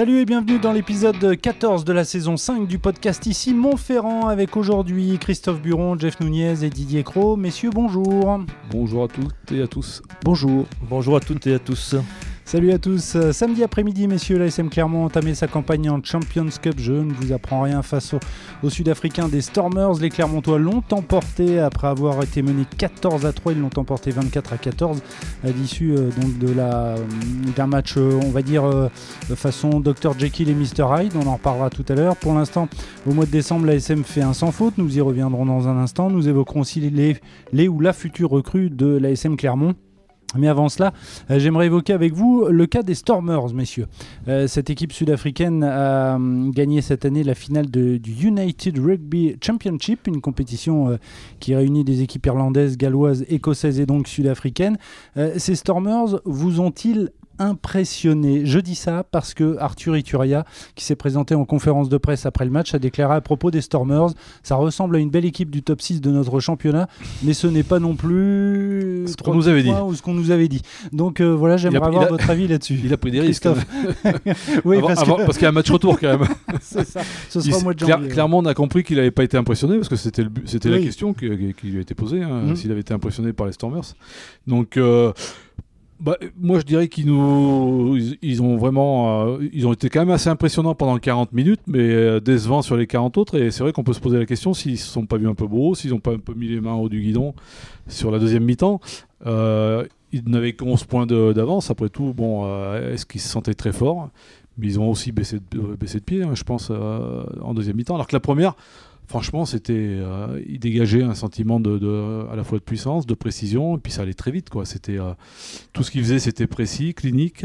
Salut et bienvenue dans l'épisode 14 de la saison 5 du podcast ici Montferrand avec aujourd'hui Christophe Buron, Jeff Nunez et Didier Cro. Messieurs, bonjour. Bonjour à toutes et à tous. Bonjour. Bonjour à toutes et à tous. Salut à tous. Euh, samedi après-midi, messieurs, l'ASM Clermont a entamé sa campagne en Champions Cup. Je ne vous apprends rien face aux, Sud-Africains des Stormers. Les Clermontois l'ont emporté après avoir été menés 14 à 3. Ils l'ont emporté 24 à 14 à l'issue euh, de la euh, d'un match, on va dire façon Dr Jekyll et Mr Hyde. On en reparlera tout à l'heure. Pour l'instant, au mois de décembre, l'ASM fait un sans faute. Nous y reviendrons dans un instant. Nous évoquerons aussi les, les ou la future recrue de l'ASM Clermont. Mais avant cela, euh, j'aimerais évoquer avec vous le cas des Stormers, messieurs. Euh, cette équipe sud-africaine a hum, gagné cette année la finale du United Rugby Championship, une compétition euh, qui réunit des équipes irlandaises, galloises, écossaises et donc sud-africaines. ces Stormers vous ont-ils impressionné. Je dis ça parce que Arthur Ituria, qui s'est présenté en conférence de presse après le match, a déclaré à propos des Stormers ça ressemble à une belle équipe du top 6 de notre championnat, mais ce n'est pas non plus ce qu'on nous avait dit. Ou ce qu'on nous avait dit. Donc euh, voilà, j'aimerais avoir votre avis là-dessus. Il a pris des risques. oui, parce, qu'il y a un match retour quand même. C'est ça. Ce sera au mois de janvier. clairement, on a compris qu'il n'avait pas été impressionné parce que c'était c'était la question qui, lui a été posée, hein, mhm. s'il avait été impressionné par les Stormers. Donc. Euh, bah, moi, je dirais qu'ils nous, ils, ont vraiment, euh, ils ont été quand même assez impressionnants pendant 40 minutes, mais euh, décevants sur les 40 autres. Et c'est vrai qu'on peut se poser la question s'ils ne se sont pas vus un peu beaux, s'ils n'ont pas un peu mis les mains au du guidon sur la deuxième mi-temps. Euh, ils n'avaient que 11 points d'avance. Après tout, bon, est-ce qu'ils se sentaient très forts? Mais ils ont aussi baissé de, baissé de pied, hein, je pense, en deuxième mi-temps. Alors que la première, franchement, c'était, euh, il dégageait un sentiment de, à la fois de puissance, de précision, et puis ça allait très vite, quoi. C'était euh, tout ce qu'il faisait, c'était précis, clinique,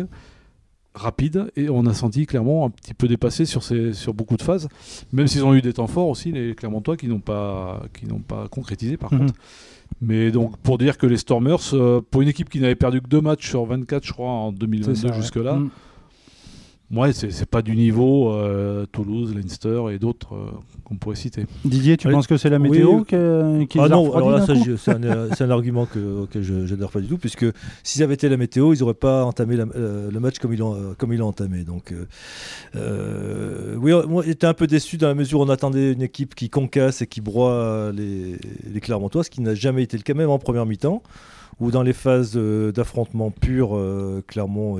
rapide, et on a senti clairement un petit peu dépassé sur, ces, sur beaucoup de phases, même s'ils ont eu des temps forts aussi, les Clermontois, qui n'ont pas, qui n'ont pas concrétisé par mhm. contre. Mais donc, pour dire que les Stormers, euh, pour une équipe qui n'avait perdu que deux matchs sur 24, je crois, en 2022 jusque-là, mhm. Ouais, c'est pas du niveau euh, Toulouse, Leinster et d'autres euh, qu'on pourrait citer. Didier, tu penses que c'est la météo qui, qui Ah non, alors là, c'est un, un, argument que, auquel je n'adhère pas du tout, puisque s'ils avaient été la météo, ils n'auraient pas entamé euh, le match comme ils l'ont comme ils l'ont entamé. Donc, oui, moi j'étais un peu déçu dans la mesure où on attendait une équipe qui concasse et qui broie les, les Clermontois, ce qui n'a jamais été le cas, même en première mi-temps où dans les phases d'affrontement pur, euh, Clermont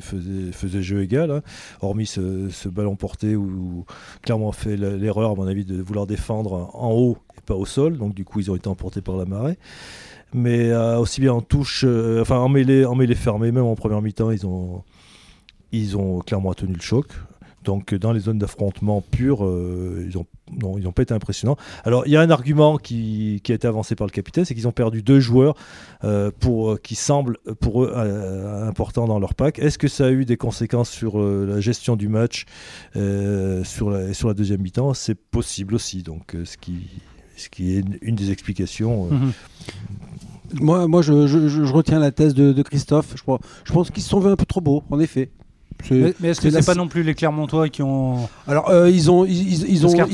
faisait, jeu égal, hein. hormis ce, ballon porté où, Clermont a fait l'erreur, à mon avis, de vouloir défendre en haut et pas au sol, donc du coup ils ont été emportés par la marée. Mais euh, aussi bien en touche, euh, enfin en mêlée, en fermée, même en première mi-temps, ils ont, ils ont clairement tenu le choc. Donc dans les zones d'affrontement pur, euh, ils n'ont ils ont pas été impressionnants. Alors il y a un argument qui, qui, a été avancé par le capitaine, c'est qu'ils ont perdu deux joueurs euh, pour, euh, qui semblent pour eux importants dans leur pack. Est-ce que ça a eu des conséquences sur la gestion du match sur, la, sur la deuxième mi-temps? C'est possible aussi. Donc ce qui, ce qui est une, des explications. Mhm. Moi, moi je, je, retiens la thèse de, de Christophe. Je, je pense qu'ils se sont vus un peu trop beaux, en effet. Mais, est-ce que c'est pas non plus les Clermontois qui ont. Alors, euh, ils ont. Ils, ils ont Parce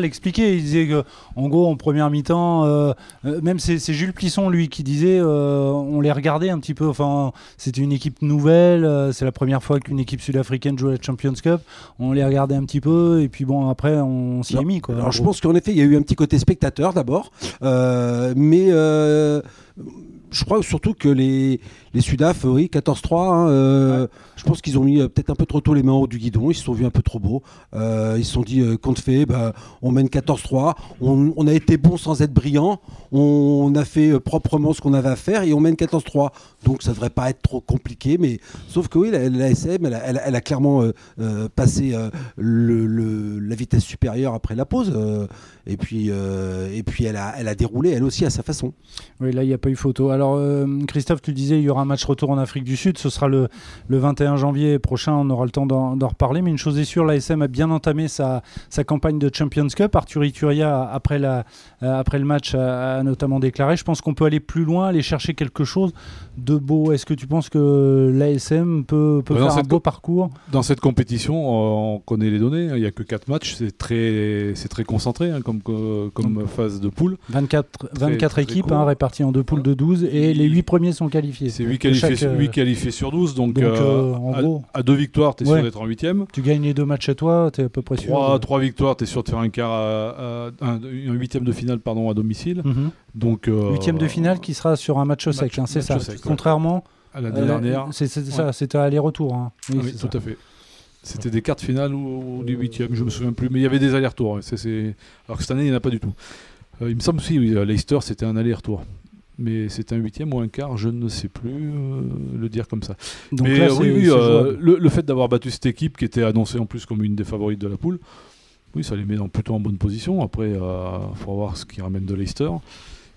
l'expliquait. Il disait que, en gros, en première mi-temps, euh, euh, même c'est Jules Plisson, lui, qui disait on les regardait un petit peu. Enfin, c'était une équipe nouvelle. c'est la première fois qu'une équipe sud-africaine joue la Champions Cup. On les regardait un petit peu. Et puis, bon, après, on s'y est mis. Quoi, alors, je pense qu'en effet, il y a eu un petit côté spectateur d'abord. mais je crois surtout que les, les Sudaf, oui, 14-3, hein, euh, je pense qu'ils ont mis euh, peut-être un peu trop tôt les mains au haut du guidon, ils se sont vus un peu trop beaux. Euh, ils se sont dit, compte fait, bah, on mène 14-3, on, a été bon sans être brillant, on, a fait proprement ce qu'on avait à faire et on mène 14-3. Donc ça devrait pas être trop compliqué, mais sauf que oui, la, SM, elle, a clairement passé le, la vitesse supérieure après la pause. et puis, et puis elle, a, elle a déroulé elle aussi à sa façon. Oui, là, il n'y a pas eu photo. Alors, Christophe, tu disais, il y aura un match retour en Afrique du Sud. Ce sera le, le 21 janvier prochain. On aura le temps d'en reparler. Mais une chose est sûre, l'ASM a bien entamé sa, sa, campagne de Champions Cup. Arthur Ituria, après, la, euh, après le match, a, notamment déclaré Je pense qu'on peut aller plus loin, aller chercher quelque chose de beau. Est-ce que tu penses que l'ASM peut, peut faire un beau parcours? Dans cette compétition, on connaît les données. Il n'y a que 4 matchs. C'est très, très concentré hein, comme, comme phase de poule. 24, 24 équipes hein, réparties en deux poules de 12. Et les 8 premiers sont qualifiés. C'est 8 qualifiés, chaque, qualifiés sur 12, donc, donc en à, gros, à deux victoires, tu es Ouais. sûr d'être en 8ème. tu gagnes les deux matchs chez toi, tu es à peu près sûr. 3, de- trois victoires, tu es sûr de faire un quart à, à- un, un huitième de finale pardon, à domicile. Mhm. Donc, euh, Huitième de finale qui sera sur un match sec, hein, c'est ça. sec, ouais. Contrairement à la euh, dernière. c'est c'est ça, c'était aller-retour. hein. Oui, tout ça. à fait. C'était des quarts de finale ou, ou du huitième, je me souviens plus. Mais il y avait des allers-retours. ouais. Alors que cette année, il n'y en a pas du tout. Euh, il me semble aussi, oui, à Leicester, c'était un aller-retour. Mais c'était un huitième ou un quart, je ne sais plus euh, le dire comme ça. Donc Mais là, euh, c'est- oui, oui, c'est euh, le, le fait d'avoir battu cette équipe qui était annoncée en plus comme une des favorites de la poule, oui, ça les met dans- plutôt en bonne position. Après, il faut voir ce qui ramène de Leicester.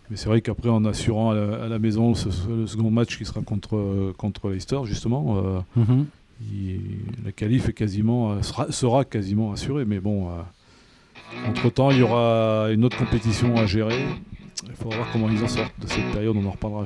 Mais c'est vrai qu'après, en assurant à la, à la maison ce- le second match qui sera contre, contre Leicester, justement, Mhm. il- la qualif est quasiment, sera, sera quasiment assurée. Mais bon, entre-temps, il y aura une autre compétition à gérer. Il faudra voir comment ils en sortent de cette période, on en reparlera.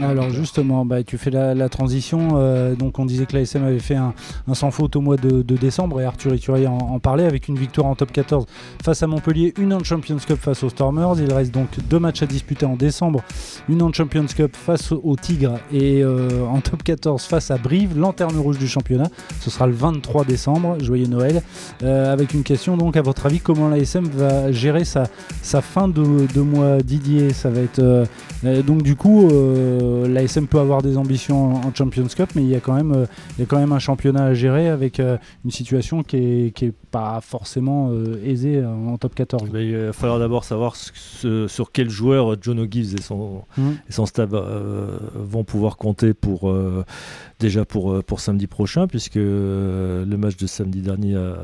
Alors justement, bah, tu fais la, transition. euh, donc on disait que l'ASM avait fait un, sans faute au mois de, décembre et Arthur Iturier en, en parlait avec une victoire en top 14 face à Montpellier, une en Champions Cup face aux Stormers. Il reste donc deux matchs à disputer en décembre, une en Champions Cup face aux Tigres et euh, en top 14 face à Brive, lanterne rouge du championnat. Ce sera le 23 décembre, joyeux Noël. Euh, avec une question donc à votre avis, comment l'ASM va gérer sa, sa fin de, de mois Didier? Ça va être euh, euh, donc du coup, euh, l'ASM peut avoir des ambitions en, Champions Cup, mais il y a quand même, euh, il y a quand même un championnat à gérer avec une situation qui est, qui est pas forcément aisée en top 14. Mais il va falloir d'abord savoir ce- sur quel joueur John O'Gibbs et son, et son staff euh, vont pouvoir compter pour déjà pour, pour samedi prochain, puisque le match de samedi dernier a,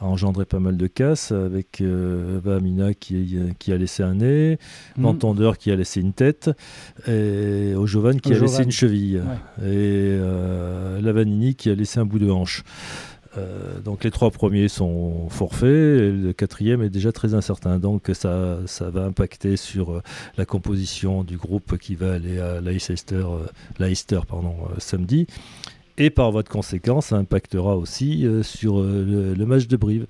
a engendré pas mal de casses avec euh, Vamina qui, qui a laissé un nez, l'entendeur qui a laissé une tête, et Ojovan qui a laissé une cheville, Ouais. et euh, Lavanini qui a laissé un bout de hanche. Euh, donc les trois premiers sont forfaits, et le quatrième est déjà très incertain. Donc ça, ça va impacter sur euh, la composition du groupe qui va aller à Leicester, euh, Leicester pardon, samedi. Et par voie de conséquence, ça impactera aussi euh, sur euh, le, match de Brive.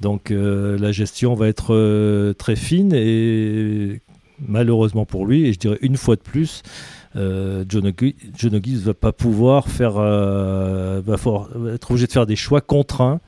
Donc euh, la gestion va être très fine et malheureusement pour lui, et je dirais une fois de plus, euh, John O'Gi- John O'Gibbs va pas pouvoir faire, va, va être obligé de faire des choix contraints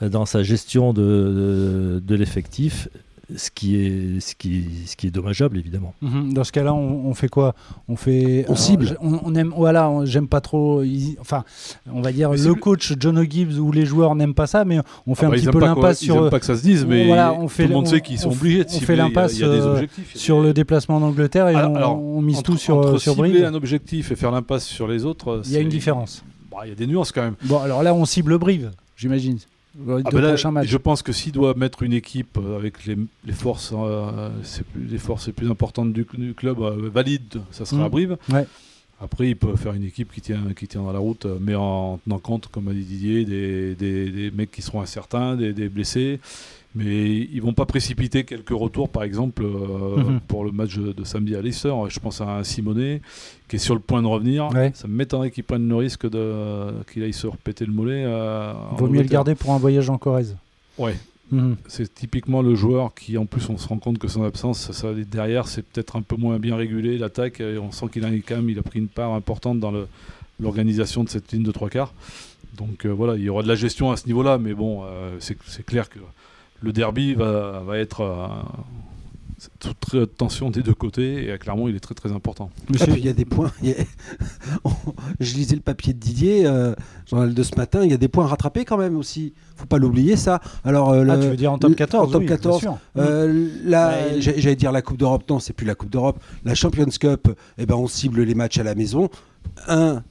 dans sa gestion de l'effectif, ce qui est ce qui, ce qui est dommageable évidemment. Mhm. Dans ce cas-là, on, on fait quoi? On fait. On cible. j- On, on aime. Voilà, on- j'aime pas trop. enfin, on va dire Mais le cible. coach John O'Gibbs ou les joueurs n'aiment pas ça, mais on fait Ah un bah, ils petit peu l'impasse Ils sur. aiment pas que ça se dise, mais voilà, on fait tout le monde sait qu'ils sont on- obligés de on fait cibler. Y a- l'impasse, euh, sur le déplacement d'Angleterre et Alors- on, alors, on mise entre- tout sur, entre sur cibler Brive. un objectif et faire l'impasse sur les autres, Il y a une différence. Bah, Il y a des nuances quand même. Bon, alors là, on cible Brive, j'imagine. Ah bah là, matchs. je pense que s'il doit mettre une équipe avec les, les forces, euh, plus- les forces les plus importantes du, du club euh, valide, ça sera Mhm. à Brive. Ouais. Après, il peut faire une équipe qui tient, qui tient dans la route, mais en tenant compte, comme a dit Didier, des, des- des mecs qui seront incertains, des, des blessés. Mais ils vont pas précipiter quelques retours, par exemple, euh, Mhm. pour le match de, samedi à Leicester. Je pense à un Simonet qui est sur le point de revenir. Ouais. Ça m'étonnerait qu'il prenne le risque de qu'il aille se repéter le mollet. euh, Vaut mieux le garder pour un voyage en Corrèze. Ouais, Mhm. c'est typiquement le joueur qui, en plus, on se rend compte que son absence, ça, derrière, c'est peut-être un peu moins bien régulé, l'attaque. on sent qu'il a quand même il a pris une part importante dans l'organisation de cette ligne de trois quarts. Donc euh, voilà, il y aura de la gestion à ce niveau-là, mais bon, euh, c'est clair que le derby va, va être euh, c'est toute très haute tension des deux côtés, et euh, clairement, il est très très important. Ah, Monsieur, puis il y a des points. a- Je lisais le papier de Didier, euh, journal de ce matin. Il y a des points à rattraper quand même aussi. Faut pas l'oublier ça. Alors euh, ah, le- tu veux dire en top le- 14 en top oui, bien 14, sûr. Euh, la- Ouais. j'ai- J'allais dire la Coupe d'Europe, non, c'est plus la Coupe d'Europe. La Champions Cup, eh ben, on cible les matchs à la maison. Un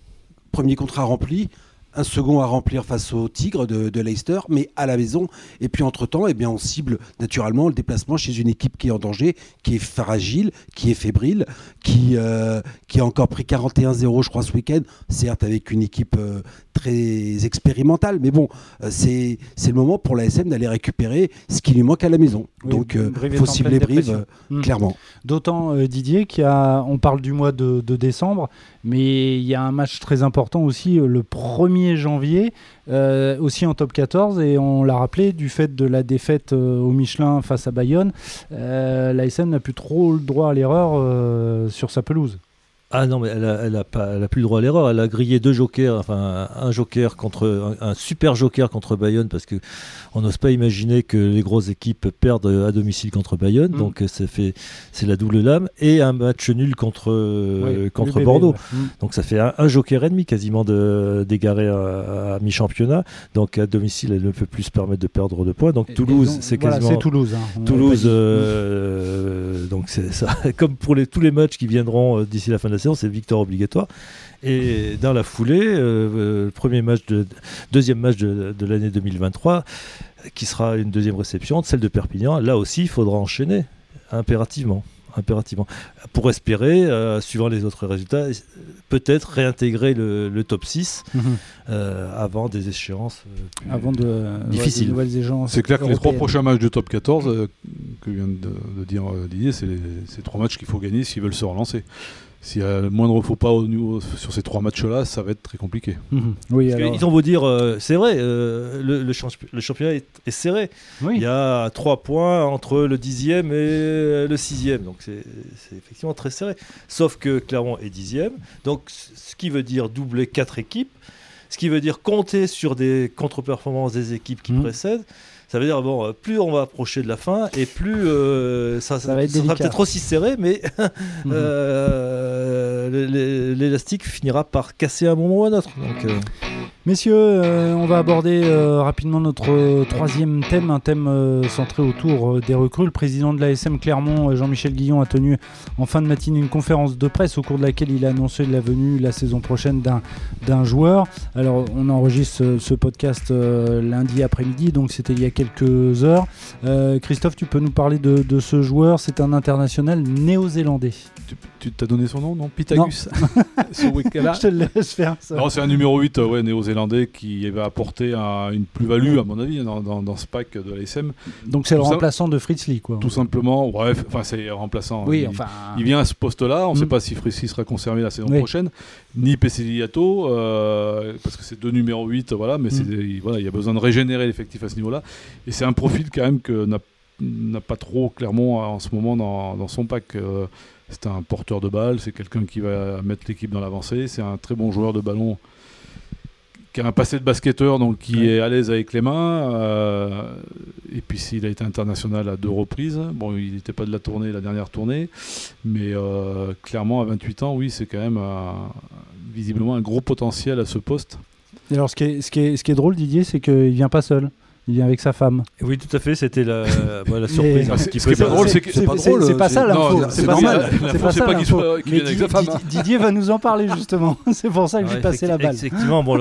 premier contrat rempli, un second à remplir face au Tigre de, Leicester, mais à la maison. Et puis entre-temps, eh bien, on cible naturellement le déplacement chez une équipe qui est en danger, qui est fragile, qui est fébrile, qui, euh, a encore pris 41-0, je crois, ce week-end, certes avec une équipe euh, très expérimental. Mais bon, c'est le moment pour l'ASM d'aller récupérer ce qui lui manque à la maison. Donc, il faut cibler Brive, hmm. clairement. D'autant, Didier, qu'on parle du mois de, de décembre, mais il y a un match très important aussi le 1er janvier, aussi en top 14, et on l'a rappelé, du fait de la défaite au Michelin face à Bayonne, l'ASM n'a plus trop le droit à l'erreur sur sa pelouse. Ah non, mais elle a, elle a, pas, elle a plus le droit à l'erreur. Elle a grillé deux jokers, enfin un, joker contre un, super joker contre Bayonne parce que on n'ose pas imaginer que les grosses équipes perdent à domicile contre Bayonne. Mm. Donc ça fait c'est la double lame et un match nul contre contre Bordeaux. Mm. Donc ça fait un, joker et demi quasiment d'égarer à, mi-championnat. Donc à domicile, elle ne peut plus se permettre de perdre de points. Donc Toulouse, c'est quasiment c'est Toulouse. Hein. Toulouse, euh, donc c'est ça. Comme pour les, tous les matchs qui viendront euh, d'ici la fin de la séance, c'est victoire obligatoire. Et dans la foulée, euh, euh, premier match de, deuxième match de, l'année 2023, qui sera une deuxième réception, celle de Perpignan. Là aussi, il faudra enchaîner impérativement impérativement. Pour espérer, euh, suivant les autres résultats, peut-être réintégrer le, top 6 mhm. avant des échéances avant de, difficiles. c'est clair que les trois prochains matchs de top 14, que vient de, dire Didier, c'est les trois matchs qu'il faut gagner s'ils veulent se relancer s'il y a le moindre faux pas au niveau, sur ces trois matchs-là, ça va être très compliqué. Mhm. Oui, Ils ont beau dire, euh, c'est vrai, euh, le, le, championnat est, serré. Il y a trois points entre le dixième et le sixième, donc c'est effectivement très serré. Sauf que Clermont est dixième, donc ce qui veut dire doubler quatre équipes, ce qui veut dire compter sur des contre-performances des équipes qui mhm. précèdent. Ça veut dire, bon, euh, plus on va approcher de la fin et plus euh, ça, ça, sera peut-être aussi serré, mais mhm. euh, l'élastique finira par casser à un moment ou à un autre. Donc, Messieurs, on va aborder rapidement notre troisième thème, un thème centré autour des recrues. Le président de l'ASM Clermont, Jean-Michel Guillon, a tenu en fin de matinée une conférence de presse au cours de laquelle il a annoncé la venue la saison prochaine d'un joueur. Alors, on enregistre ce, podcast lundi après-midi, donc c'était il y a quelques heures. Euh, Christophe, tu peux nous parler de, ce joueur? C'est un international néo-zélandais. Tu t'as donné son nom, non? Pitagus Je te laisse faire ça. c'est un numéro 8 ouais, néo-zélandais qui va apporter une plus-value, à mon avis, dans, ce pack de l'ASM. Donc c'est le remplaçant de Fritz Lee, quoi. Tout simplement, bref, enfin c'est remplaçant. Oui, il, enfin... il vient à ce poste-là, on ne sait mm. pas si Fritz Lee sera conservé la saison prochaine, ni Pesiliato, euh, parce que c'est deux numéros 8, voilà, mais mm. voilà, il y a besoin de régénérer l'effectif à ce niveau-là. Et c'est un profil quand même que n'a pas trop clairement en ce moment dans, son pack. Euh, c'est un porteur de balle, c'est quelqu'un qui va mettre l'équipe dans l'avancée, c'est un très bon joueur de ballon qui a un passé de basketteur, donc qui est à l'aise avec les mains. Euh, et puis s'il a été international à deux reprises. Bon, il n'était pas de la tournée, la dernière tournée, mais euh, clairement à 28 ans, oui, c'est quand même visiblement un gros potentiel à ce poste. Et alors, ce qui est, ce qui est, ce qui est drôle, Didier, c'est qu'il vient pas seul. Il vient avec sa femme. Oui, tout à fait. C'était la, la surprise. ce qui est pas drôle, c'est c'est pas drôle. C'est pas ça l'info. C'est normal. C'est pas ça qu'il vienne avec sa femme. Didier va nous en parler justement. c'est pour ça que j'ai passé la balle. Effectivement, bon,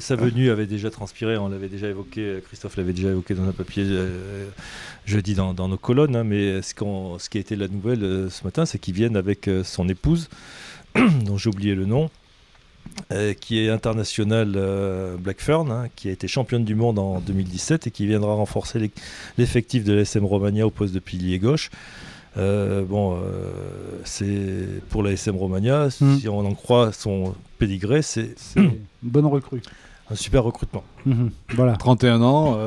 sa venue avait déjà transpiré. On l'avait déjà évoqué. Christophe l'avait déjà évoqué dans un papier euh, jeudi dans, nos colonnes. Hein, mais ce, ce qui a été la nouvelle euh, ce matin, c'est qu'il vienne avec euh, son épouse, dont j'ai oublié le nom. Euh, qui est international euh, Blackfern, hein, qui a été championne du monde en 2017 et qui viendra renforcer l'effectif de l'SM Romagna au poste de pilier gauche. Euh, bon, c'est pour la SM Romagna, hmm. si on en croit son pédigré, c'est une bonne recrue. Un super recrutement. Hmm, voilà. 31 ans,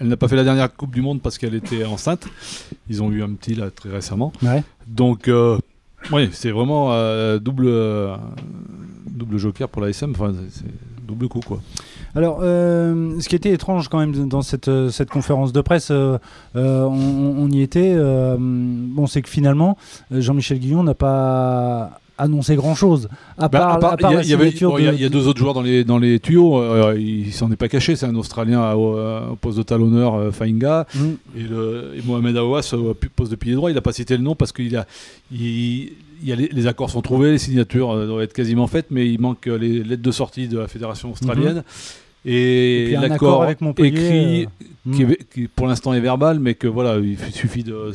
elle n'a pas fait la dernière Coupe du Monde parce qu'elle était enceinte. Ils ont eu un petit là très récemment. Donc, oui, c'est vraiment double double joker pour l'ASM, enfin, c'est double coup quoi. Alors, euh, ce qui était étrange quand même dans cette, euh, cette conférence de presse, euh, on, y était, bon, c'est que finalement, Jean-Michel Guillon n'a pas annoncé grand chose. À bah, part, il y, a deux autres joueurs dans les, dans les tuyaux. il s'en est pas caché. C'est un Australien au, poste de talonneur, Fainga, mm. et, le, et, Mohamed Aouas au poste de pilier droit. Il n'a pas cité le nom parce qu'il a. Il, les, accords sont trouvés, les signatures euh, doivent être quasiment faites, mais il manque euh, les lettres de sortie de la fédération australienne. Mhm. Et, l'accord écrit, euh, qui, pour l'instant est verbal, mais que voilà, il suffit de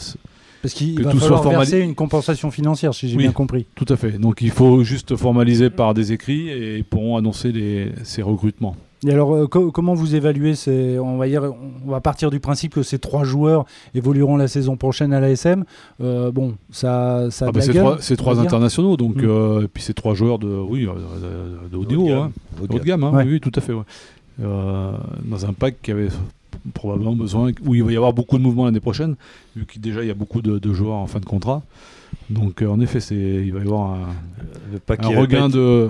Parce qu'il va falloir verser une compensation financière, si j'ai bien compris. Tout à fait. Donc il faut juste formaliser par des écrits et ils pourront annoncer les, ces recrutements. Et alors, euh, comment vous évaluez ces, on va dire, on va partir du principe que ces trois joueurs évolueront la saison prochaine à l'ASM. Euh, bon, ça, ça ah bah, c'est trois, internationaux, donc mm. euh, et puis c'est trois joueurs de, oui, de, haut niveau, hein. haut de gamme, hein. oui, tout à fait. dans un pack qui avait probablement besoin, où il va y avoir beaucoup de mouvements l'année prochaine, vu qu'il déjà il y a beaucoup de, joueurs en fin de contrat. Donc en effet, c'est, il va y avoir un, un regain de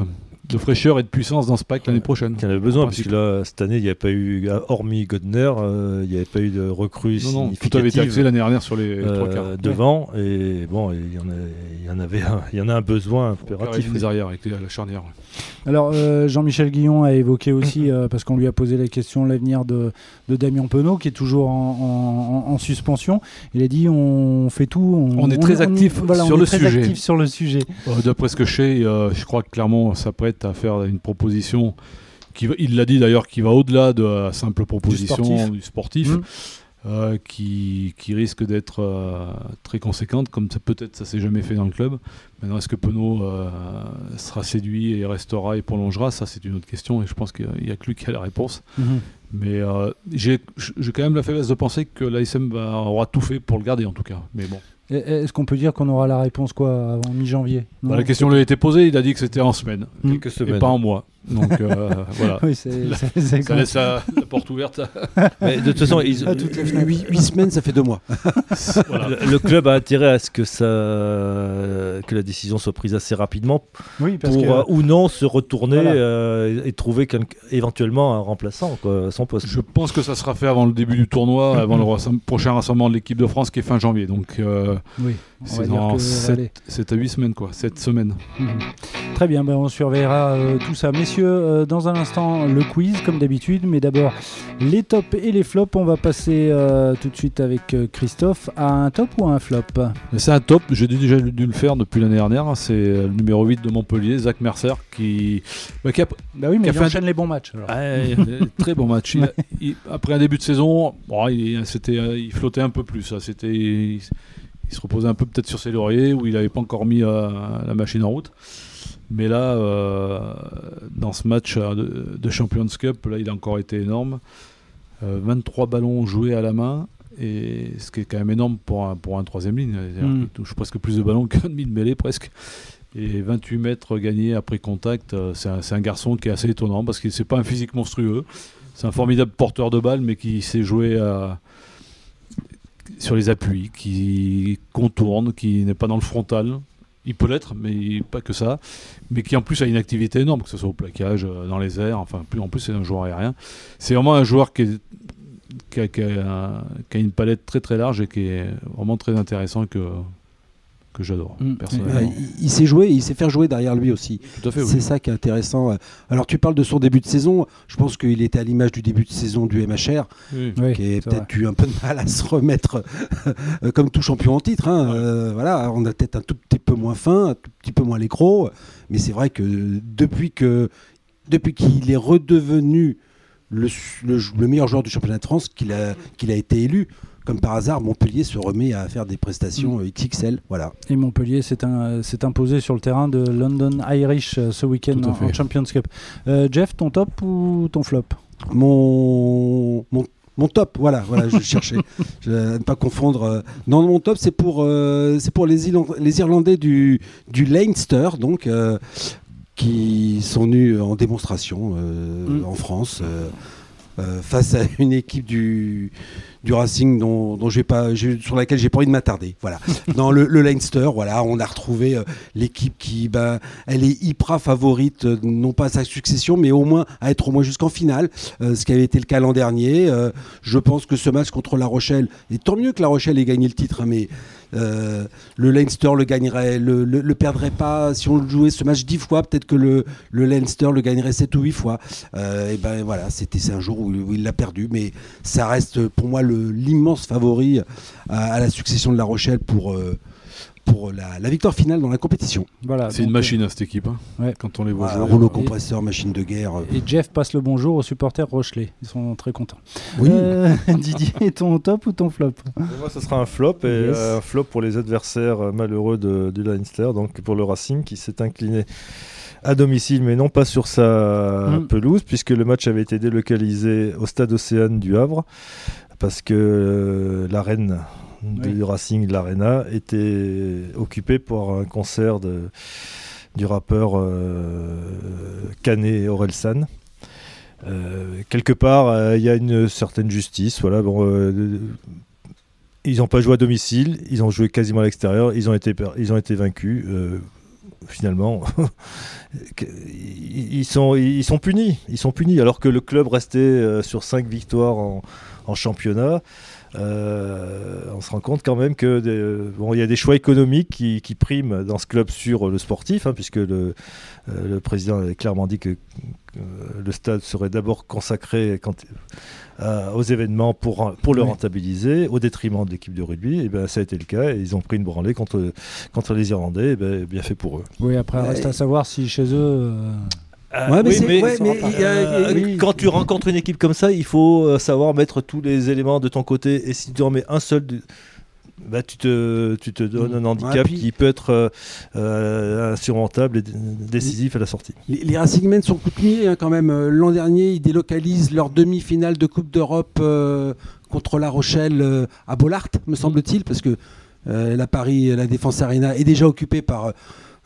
de fraîcheur et de puissance dans ce pack l'année prochaine. Il y en avait besoin, parce que là, cette année, il n'y avait pas eu, hormis Godner, euh, il n'y avait pas eu de recrues non, non, Tout avait été axé l'année dernière sur les trois quarts. Euh, devant, et bon, il y, en a, y en avait un, il y en a un besoin impératif. Les arrières avec la charnière. Alors, euh, Jean-Michel Guillon a évoqué aussi, parce qu'on lui a posé la question, l'avenir de, de, Damien Penaud, qui est toujours en, suspension. Il a dit on fait tout. On, est très actif sur, le sujet. sur le sujet. D'après ce que je sais, je crois que clairement, ça prête à faire une proposition. Qui, il l'a dit d'ailleurs, qui va au-delà de la simple proposition du sportif. Mmh. Euh, qui, qui, risque d'être euh, très conséquente, comme peut-être ça s'est jamais fait dans le club. Maintenant, est-ce que Penaud euh, sera séduit et restera et prolongera? Ça, c'est une autre question, et je pense qu'il n'y a que lui qui a la réponse. Mmh. Mais j'ai quand même la faiblesse de penser que l'ASM aura tout fait pour le garder, en tout cas. Mais bon. Est-ce qu'on peut dire qu'on aura la réponse quoi avant mi-janvier? Bah, La question lui a été posée, il a dit que c'était en semaine, quelques semaines, et pas en mois. Donc euh, voilà. Oui, ça laisse la, porte ouverte. Mais de toute façon, ils, 8, semaines, ça fait deux mois. le, club a intérêt à ce que, ça, que la décision soit prise assez rapidement oui, pour euh, ou non se retourner euh, et trouver éventuellement un remplaçant à son poste. Je pense que ça sera fait avant le début du tournoi, avant le prochain rassemblement de l'équipe de France qui est fin janvier. Donc oui. C'est dans 7, à 8 semaines, quoi, 7 semaines. Mhm. Très bien, ben on surveillera euh, tout ça. Messieurs, euh, dans un instant, le quiz, comme d'habitude, mais d'abord les tops et les flops. On va passer euh, tout de suite avec Christophe à un top ou à un flop? C'est un top, j'ai déjà dû le faire depuis l'année dernière. C'est le numéro 8 de Montpellier, Zach Mercer, qui. Bah, bah oui, mais il enchaîne les bons matchs. très bons matchs. après un début de saison, bon, il, il flottait un peu plus. C'était il se reposait un peu peut-être sur ses lauriers où il n'avait pas encore mis euh, la machine en route. Mais là, euh, dans ce match euh, de, Champions Cup, là, il a encore été énorme. 23 ballons joués à la main, et ce qui est quand même énorme pour un, pour un troisième ligne. Mm. Il touche presque plus de ballons qu'un demi de mêlée presque. Et 28 mètres gagnés après contact, c'est un, un, garçon qui est assez étonnant parce que c'est pas un physique monstrueux. C'est un formidable porteur de balle, mais qui sait jouer à, sur les appuis, qui contourne, qui n'est pas dans le frontal. Il peut l'être, mais pas que ça. Mais qui en plus a une activité énorme, que ce soit au plaquage, euh, dans les airs. Enfin, plus, en plus, c'est un joueur aérien. C'est vraiment un joueur qui, qui, a, une palette très très large et qui est vraiment très intéressant que, que j'adore. Mm. il, sait jouer, il sait faire jouer derrière lui aussi. C'est ça qui est intéressant. Alors tu parles de son début de saison. Je pense qu'il était à l'image du début de saison du MHR, qui a peut-être eu un peu de mal à se remettre comme tout champion en titre. Hein. Euh, voilà, on a peut-être un tout petit peu moins faim, un tout petit peu moins l'écro, mais c'est vrai que depuis que depuis qu'il est redevenu le, le, meilleur joueur du championnat de France, qu'il a, qu'il a été élu comme par hasard, Montpellier se remet à faire des prestations mm. XXL. Voilà. Et Montpellier s'est imposé sur le terrain de London Irish euh, ce week-end en, Champions Cup. Euh, Jeff, ton top ou ton flop? Mon, mon, top, voilà, voilà, je cherchais, je, ne pas confondre. Euh, non, mon top, c'est pour, c'est pour les, les, Irlandais du, du Leinster, donc, qui sont venus en démonstration mm. en France. face à une équipe du, du Racing dont, dont pas, sur laquelle j'ai pas envie de m'attarder. Voilà. Dans le, Leinster, voilà, on a retrouvé euh, l'équipe qui, bah, elle est hyper favorite, euh, non pas à sa succession, mais au moins à être au moins jusqu'en finale, euh, ce qui avait été le cas l'an dernier. je pense que ce match contre La Rochelle, et tant mieux que La Rochelle ait gagné le titre, hein, mais le Leinster le gagnerait, le, perdrait pas. Si on jouait ce match dix fois, peut-être que le, le Leinster le gagnerait sept ou huit fois. et ben voilà, c'était c'est un jour où, où il l'a perdu, mais ça reste pour moi l'immense favori à, la succession de La Rochelle pour, euh, pour la, victoire finale dans la compétition. Voilà, c'est une machine à cette équipe. Hein. Quand on les voit jouer. Rouleau compresseur, machine de guerre. Et Jeff passe le bonjour aux supporters Rochelet. Ils sont très contents. Oui. Didier, ton top ou ton flop? Moi, ce sera un flop et un flop pour les adversaires malheureux de, du Leinster, donc pour le Racing qui s'est incliné à domicile, mais non pas sur sa mm. pelouse, puisque le match avait été délocalisé au stade Océane du Havre, parce que euh, du Racing de l'Arena était occupée pour un concert de, du rappeur euh, Canet Orelsan. Euh, quelque part, euh, il y a une certaine justice. Voilà, bon, ils n'ont pas joué à domicile, ils ont joué quasiment à l'extérieur, ils ont été, ils ont été vaincus finalement, ils, sont, ils sont punis. Ils sont punis, alors que le club restait euh, sur 5 victoires en, championnat. Euh, on se rend compte quand même que bon, il y a des choix économiques qui, priment dans ce club sur le sportif, hein, puisque le, euh, le, président a clairement dit que, le stade serait d'abord consacré quand, euh, aux événements pour, pour le rentabiliser au détriment de l'équipe de rugby. Et ben, ça a été le cas et ils ont pris une branlée contre, contre les Irlandais. Et ben, bien fait pour eux. Oui, après, reste à savoir si chez eux. Mais, quand tu rencontres une équipe comme ça, il faut euh, savoir mettre tous les éléments de ton côté. Et si tu en mets un seul, bah, tu, te, tu te donnes un handicap qui peut être euh, euh, insurmontable et décisif à la sortie. Les, les Racing sont coutumiers hein, quand même. Euh, l'an dernier, ils délocalisent leur demi-finale de Coupe d'Europe contre La Rochelle à Bollard, me semble-t-il, parce que la Paris, la Défense Arena est déjà occupée par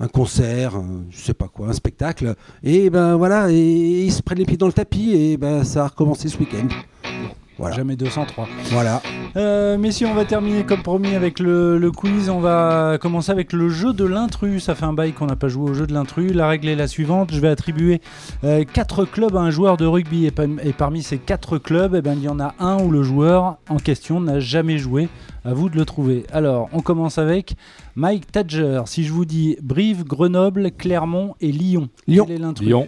un concert, je sais pas quoi, un spectacle. Et ben voilà, et, ils se prennent les pieds dans le tapis et ben ça a recommencé ce week-end. Jamais 203. Voilà. Euh, messieurs, on va terminer comme promis avec le, quiz. On va commencer avec le jeu de l'intrus. Ça fait un bail qu'on n'a pas joué au jeu de l'intrus. La règle est la suivante. Je vais attribuer 4 euh, clubs à un joueur de rugby. Et, parmi ces 4 clubs, eh ben, il y en a un où le joueur en question n'a jamais joué. À vous de le trouver. Alors, on commence avec Mike Tadger. Si je vous dis Brive, Grenoble, Clermont et Lyon. Lyon. Lyon.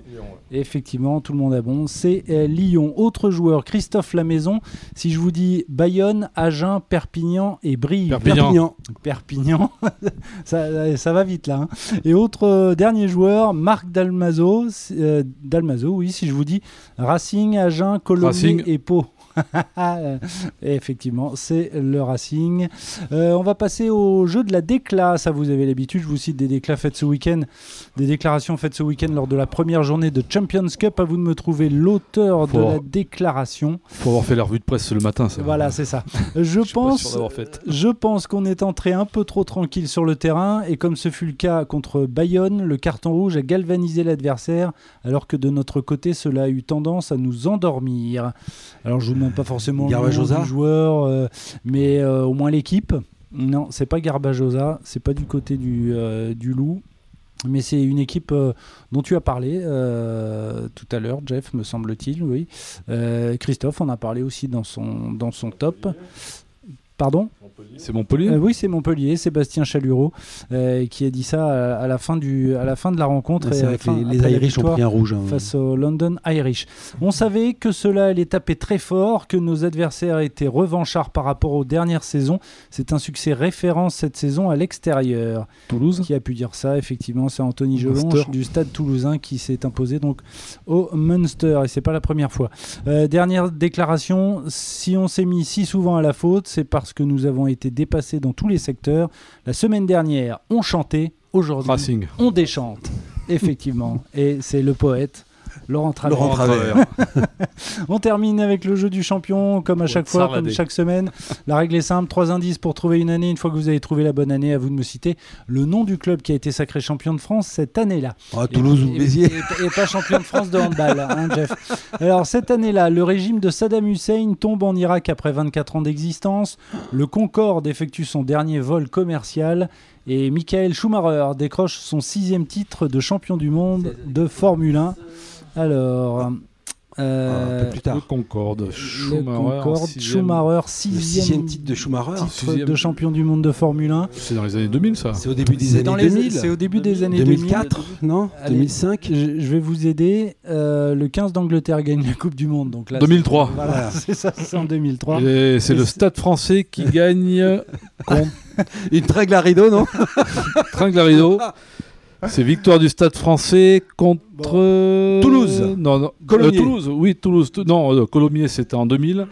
Effectivement, tout le monde a bon. C'est euh, Lyon. Autre joueur, Christophe Lamaison. Si je vous dis Bayonne, Agen, Perpignan et Brive. Perpignan. Perpignan. ça, va vite là. Hein. Et autre euh, dernier joueur, Marc Dalmazo. Euh, Dalmazo, oui, si je vous dis Racing, Agen, Colombie et Pau. Effectivement, c'est le Racing. Euh, on va passer au jeu de la décla. Ça, vous avez l'habitude. Je vous cite des déclats faites ce week-end, des déclarations faites ce week-end lors de la première journée de Champions Cup. À vous de me trouver l'auteur de la déclaration. Faut avoir fait la revue de presse le matin. Ça. Voilà, c'est ça. Je, pense, je pense qu'on est entré un peu trop tranquille sur le terrain et comme ce fut le cas contre Bayonne, le carton rouge a galvanisé l'adversaire, alors que de notre côté, cela a eu tendance à nous endormir. Alors je vous pas forcément le nom du joueur, euh, mais euh, au moins l'équipe. Non, c'est pas Garbajosa, c'est pas du côté du, euh, du loup. Mais c'est une équipe dont tu as parlé tout à l'heure, Jeff, me semble-t-il, oui. Christophe en a parlé aussi dans son, dans son top. Pardon c'est Montpellier euh, Oui, c'est Montpellier, Sébastien Chalureau, euh, qui a dit ça à, la, fin du, à la fin de la rencontre. et les, Irish ont pris un rouge. Hein. Face aux London Irish. On savait que cela allait taper très fort, que nos adversaires étaient revanchards par rapport aux dernières saisons. C'est un succès référence cette saison à l'extérieur. Toulouse Qui a pu dire ça, effectivement, c'est Anthony Jolonge du stade toulousain qui s'est imposé donc au Munster. Et c'est pas la première fois. Euh, dernière déclaration, si on s'est mis si souvent à la faute, c'est parce que nous avons été dépassés dans tous les secteurs. La semaine dernière, on chantait, aujourd'hui, on déchante. Effectivement. Et c'est le poète Laurent Travers. on termine avec le jeu du champion, comme à chaque fois, comme chaque semaine. La règle est simple trois indices pour trouver une année. Une fois que vous avez trouvé la bonne année, à vous de me citer le nom du club qui a été sacré champion de France cette année-là. Ah, Toulouse ou Béziers. Et, pas champion de France de handball, hein, Jeff. Alors, cette année-là, le régime de Saddam Hussein tombe en Irak après 24 ans d'existence. Le Concorde effectue son dernier vol commercial. Et Michael Schumacher décroche son sixième titre de champion du monde de Formule 1. Alors, Euh, un peu plus tard. Le Concorde. le Schumacher, Concorde, sixième. Schumacher, Le sixième sixième titre de Schumacher. titre sixième. de champion du monde de Formule 1. C'est dans les années 2000, ça. C'est au début des années dans les- 2000. C'est au début des années 2000. 2004, non Allez. 2005 Je, je vais vous aider. Euh, le 15 d'Angleterre gagne la Coupe du Monde. Donc là, 2003. c'est- Voilà, c'est ça, c'est en 2003. Et c'est le Stade français qui gagne Une trègle à rideau, non Tringlarido. C'est victoire du Stade français contre Toulouse. Non. Euh, Toulouse, oui, Toulouse. Tou- Non, euh, Colomiers, c'était en 2000.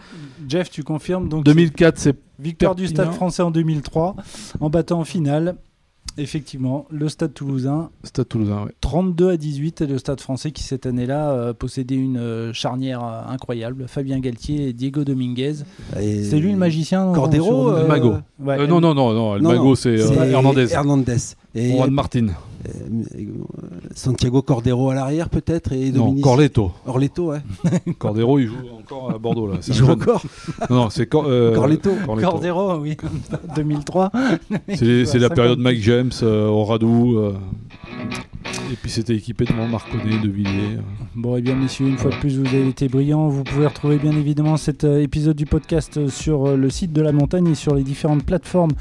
Jeff, tu confirmes donc 2004, c'est victoire du Stade français en 2003 en battant en finale. Effectivement, le Stade Toulousain Stade Toulousain. ouais. 32 à 18 et le Stade français qui cette année-là euh, possédait une euh, charnière euh, incroyable, Fabien Galtier et Diego Dominguez. Et- C'est lui le magicien Cordero sur- euh, Mago. Ouais, Euh, non, non, non, non, le non, Mago, c'est euh, Hernandez. Hernandez. Et Juan Martin. Euh, euh, Santiago Cordero à l'arrière peut-être et Non, Dominici Corletto. Orletto, ouais. Cordero, il joue encore à Bordeaux. Là. C'est Il joue jeune. encore. Non, non, c'est Cor- euh, Corletto. Cordero, oui, 2003. C'est la 50. période Mike James, euh, Oradou. Et puis c'était équipé de Marconnet, de Villiers. Bon, et bien, messieurs, une fois de plus, vous avez été brillants. Vous pouvez retrouver bien évidemment cet euh, épisode du podcast euh, sur euh, le site de la montagne et sur les différentes plateformes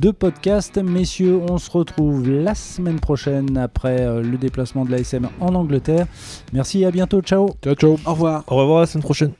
de podcast. Messieurs, on se retrouve la semaine prochaine après le déplacement de l'ASM en Angleterre. Merci et à bientôt. Ciao. Ciao, ciao. Au revoir. Au revoir la semaine prochaine.